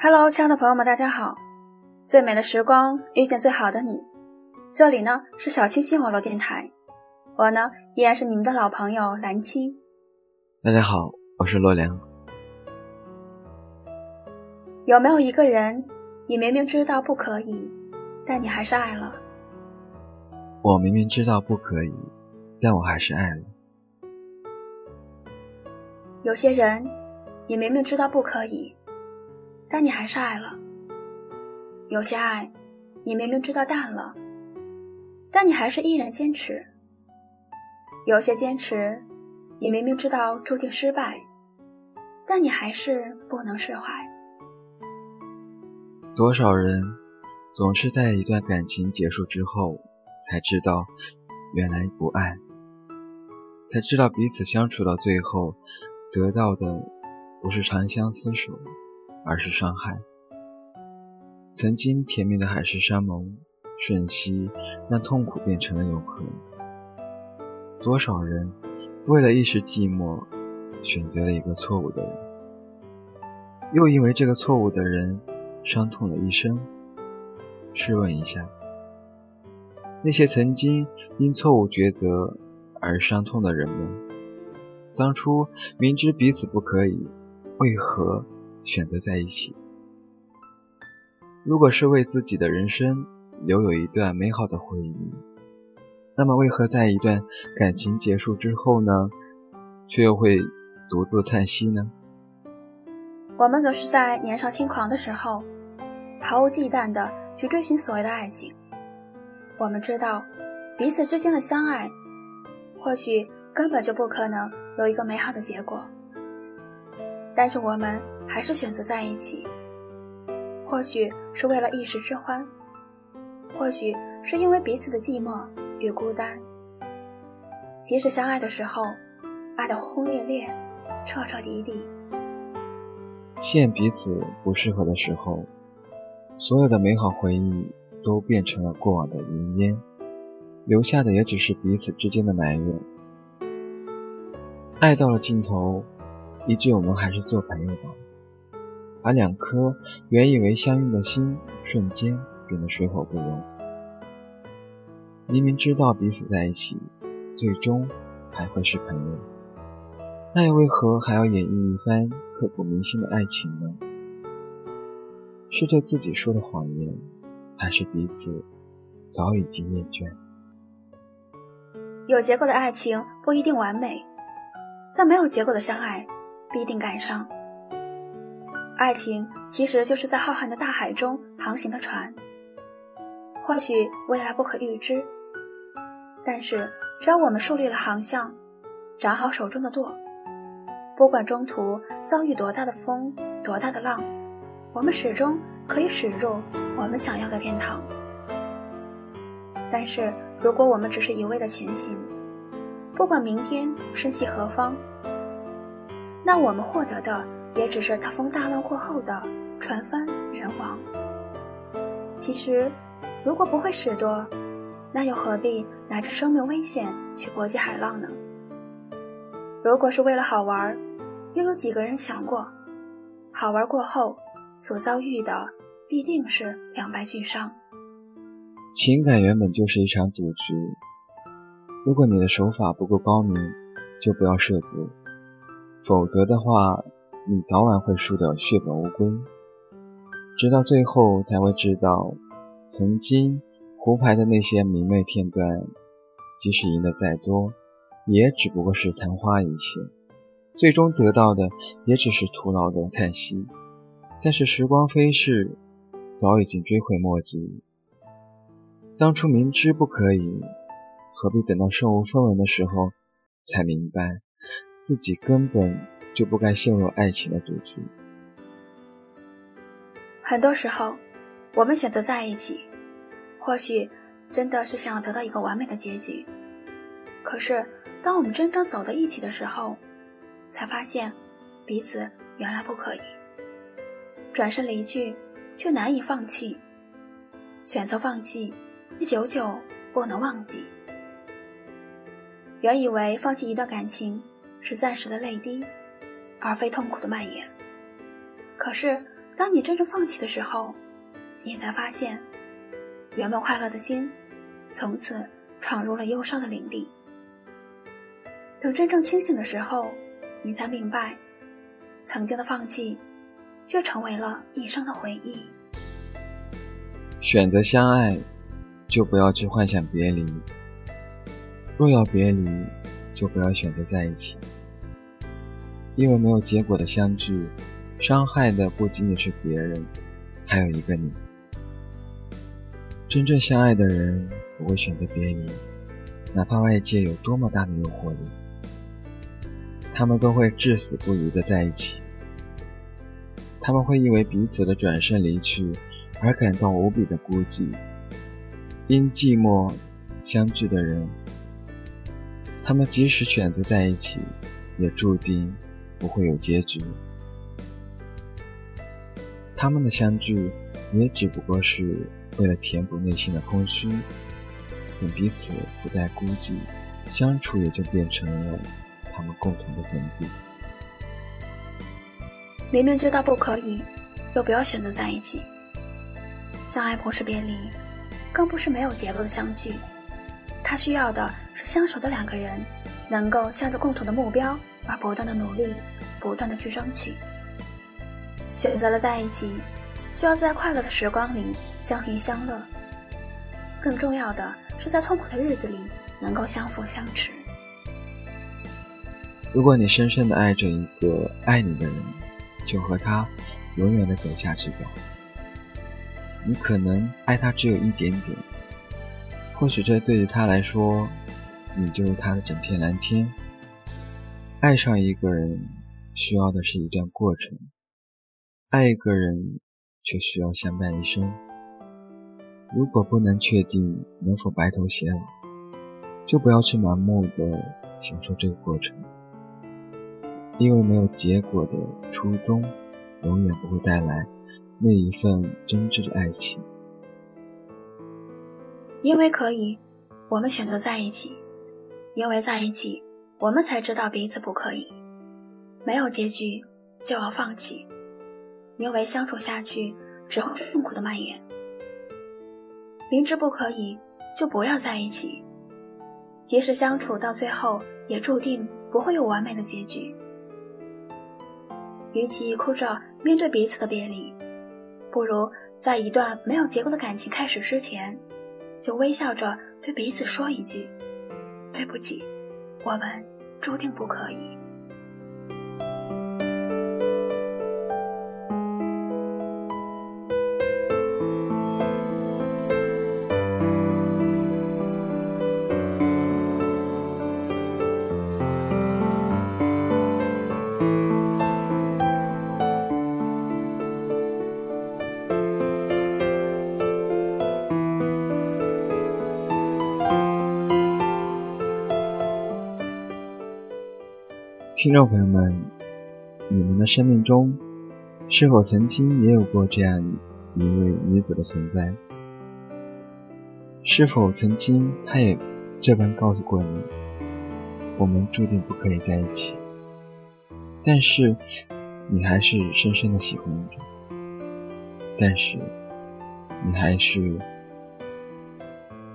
Hello，亲爱的朋友们，大家好！最美的时光遇见最好的你，这里呢是小清新网络电台，我呢依然是你们的老朋友蓝七。大家好，我是洛良。有没有一个人，你明明知道不可以，但你还是爱了？我明明知道不可以，但我还是爱了。有些人，你明明知道不可以。但你还是爱了，有些爱，你明明知道淡了，但你还是依然坚持；有些坚持，你明明知道注定失败，但你还是不能释怀。多少人总是在一段感情结束之后，才知道原来不爱，才知道彼此相处到最后，得到的不是长相厮守。而是伤害。曾经甜蜜的海誓山盟，瞬息让痛苦变成了永恒。多少人为了一时寂寞，选择了一个错误的人，又因为这个错误的人伤痛了一生。试问一下，那些曾经因错误抉择而伤痛的人们，当初明知彼此不可以，为何？选择在一起，如果是为自己的人生留有一段美好的回忆，那么为何在一段感情结束之后呢，却又会独自叹息呢？我们总是在年少轻狂的时候，毫无忌惮的去追寻所谓的爱情。我们知道，彼此之间的相爱，或许根本就不可能有一个美好的结果，但是我们。还是选择在一起，或许是为了一时之欢，或许是因为彼此的寂寞与孤单。即使相爱的时候，爱得轰轰烈烈、彻彻底底，现彼此不适合的时候，所有的美好回忆都变成了过往的云烟，留下的也只是彼此之间的埋怨。爱到了尽头，一句我们还是做朋友吧。把两颗原以为相遇的心瞬间变得水火不容。明明知道彼此在一起，最终还会是朋友，那又为何还要演绎一番刻骨铭心的爱情呢？是对自己说的谎言，还是彼此早已经厌倦？有结果的爱情不一定完美，但没有结果的相爱必定感伤。爱情其实就是在浩瀚的大海中航行的船，或许未来不可预知，但是只要我们树立了航向，掌好手中的舵，不管中途遭遇多大的风、多大的浪，我们始终可以驶入我们想要的天堂。但是如果我们只是一味的前行，不管明天身系何方，那我们获得的。也只是大风大浪过后的船翻人亡。其实，如果不会使舵，那又何必拿着生命危险去搏击海浪呢？如果是为了好玩，又有几个人想过，好玩过后所遭遇的必定是两败俱伤？情感原本就是一场赌局，如果你的手法不够高明，就不要涉足，否则的话。你早晚会输得血本无归，直到最后才会知道，曾经胡牌的那些明媚片段，即使赢得再多，也只不过是昙花一现，最终得到的也只是徒劳的叹息。但是时光飞逝，早已经追悔莫及。当初明知不可以，何必等到身无分文的时候，才明白自己根本。就不该陷入爱情的赌局。很多时候，我们选择在一起，或许真的是想要得到一个完美的结局。可是，当我们真正走到一起的时候，才发现彼此原来不可以。转身离去，却难以放弃；选择放弃，却久久不能忘记。原以为放弃一段感情是暂时的泪滴。而非痛苦的蔓延。可是，当你真正放弃的时候，你才发现，原本快乐的心，从此闯入了忧伤的领地。等真正清醒的时候，你才明白，曾经的放弃，却成为了一生的回忆。选择相爱，就不要去幻想别离；若要别离，就不要选择在一起。因为没有结果的相聚，伤害的不仅仅是别人，还有一个你。真正相爱的人不会选择别离，哪怕外界有多么大的诱惑力。他们都会至死不渝的在一起。他们会因为彼此的转身离去而感到无比的孤寂。因寂寞相聚的人，他们即使选择在一起，也注定不会有结局。他们的相聚也只不过是为了填补内心的空虚。等彼此不再孤寂，相处也就变成了。他们共同的目的。明明知道不可以，就不要选择在一起。相爱不是别离，更不是没有结果的相聚。他需要的是相守的两个人，能够向着共同的目标而不断的努力，不断的去争取。选择了在一起，就要在快乐的时光里相遇相乐。更重要的是，在痛苦的日子里能够相扶相持。如果你深深的爱着一个爱你的人，就和他永远的走下去吧。你可能爱他只有一点点，或许这对于他来说，你就是他的整片蓝天。爱上一个人需要的是一段过程，爱一个人却需要相伴一生。如果不能确定能否白头偕老，就不要去盲目的享受这个过程。因为没有结果的初衷，永远不会带来那一份真挚的爱情。因为可以，我们选择在一起；因为在一起，我们才知道彼此不可以。没有结局就要放弃，因为相处下去只会痛苦的蔓延。明知不可以，就不要在一起。即使相处到最后，也注定不会有完美的结局。与其哭着面对彼此的别离，不如在一段没有结果的感情开始之前，就微笑着对彼此说一句：“对不起，我们注定不可以。”听众朋友们，你们的生命中是否曾经也有过这样一位女子的存在？是否曾经她也这般告诉过你，我们注定不可以在一起？但是你还是深深的喜欢着，但是你还是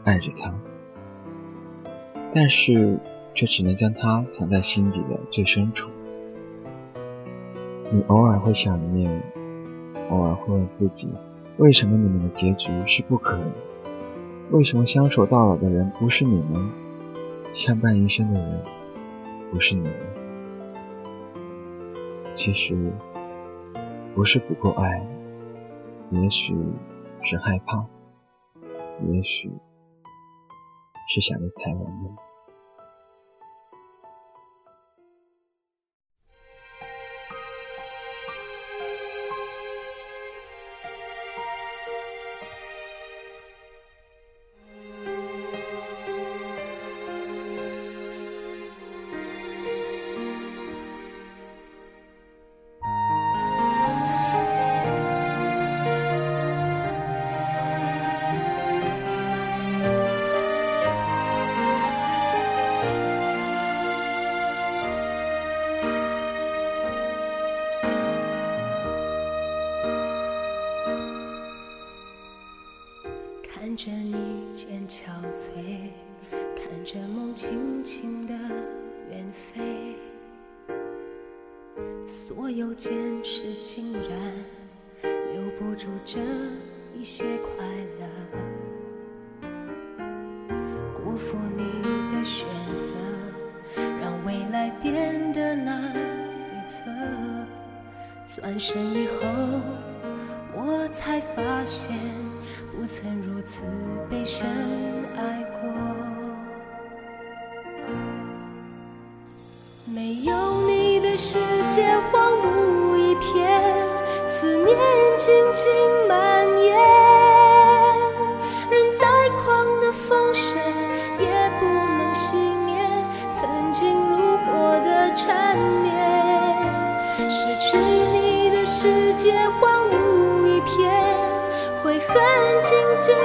爱着她，但是。却只能将它藏在心底的最深处。你偶尔会想念，偶尔会问自己：为什么你们的结局是不可能？为什么相守到老的人不是你们？相伴一生的人不是你们？其实不是不够爱，也许是害怕，也许是想的太晚了。不住这一些快乐，辜负你的选择，让未来变得难预测。转身以后，我才发现。不曾如此被深爱过，没有你的世界荒芜一片，思念静静蔓延。任再狂的风雪也不能熄灭曾经如火的缠绵。失去你的世界荒芜一片。悔恨静静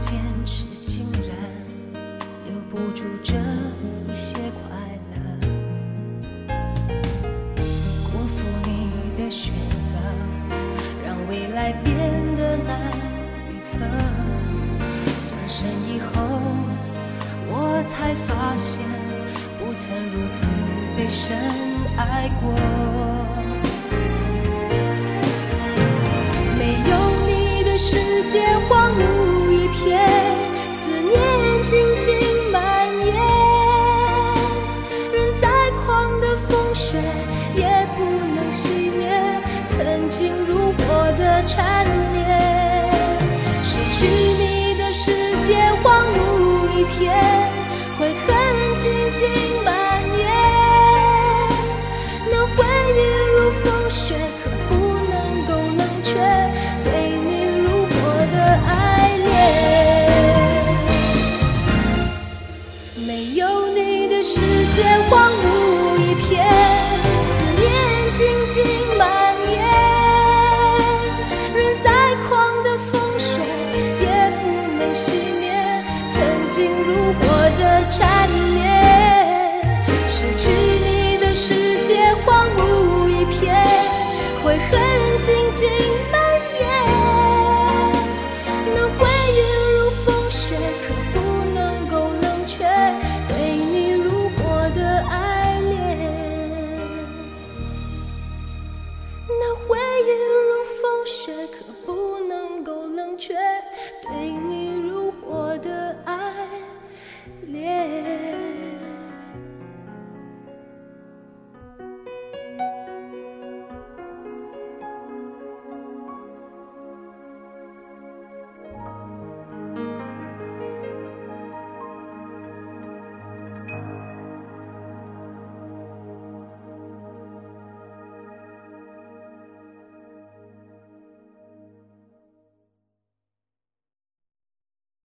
坚持竟然留不住这一些快乐，辜负你的选择，让未来变得难预测。转身以后，我才发现。不曾如此被深爱过，没有你的世界荒芜一片，悔恨静静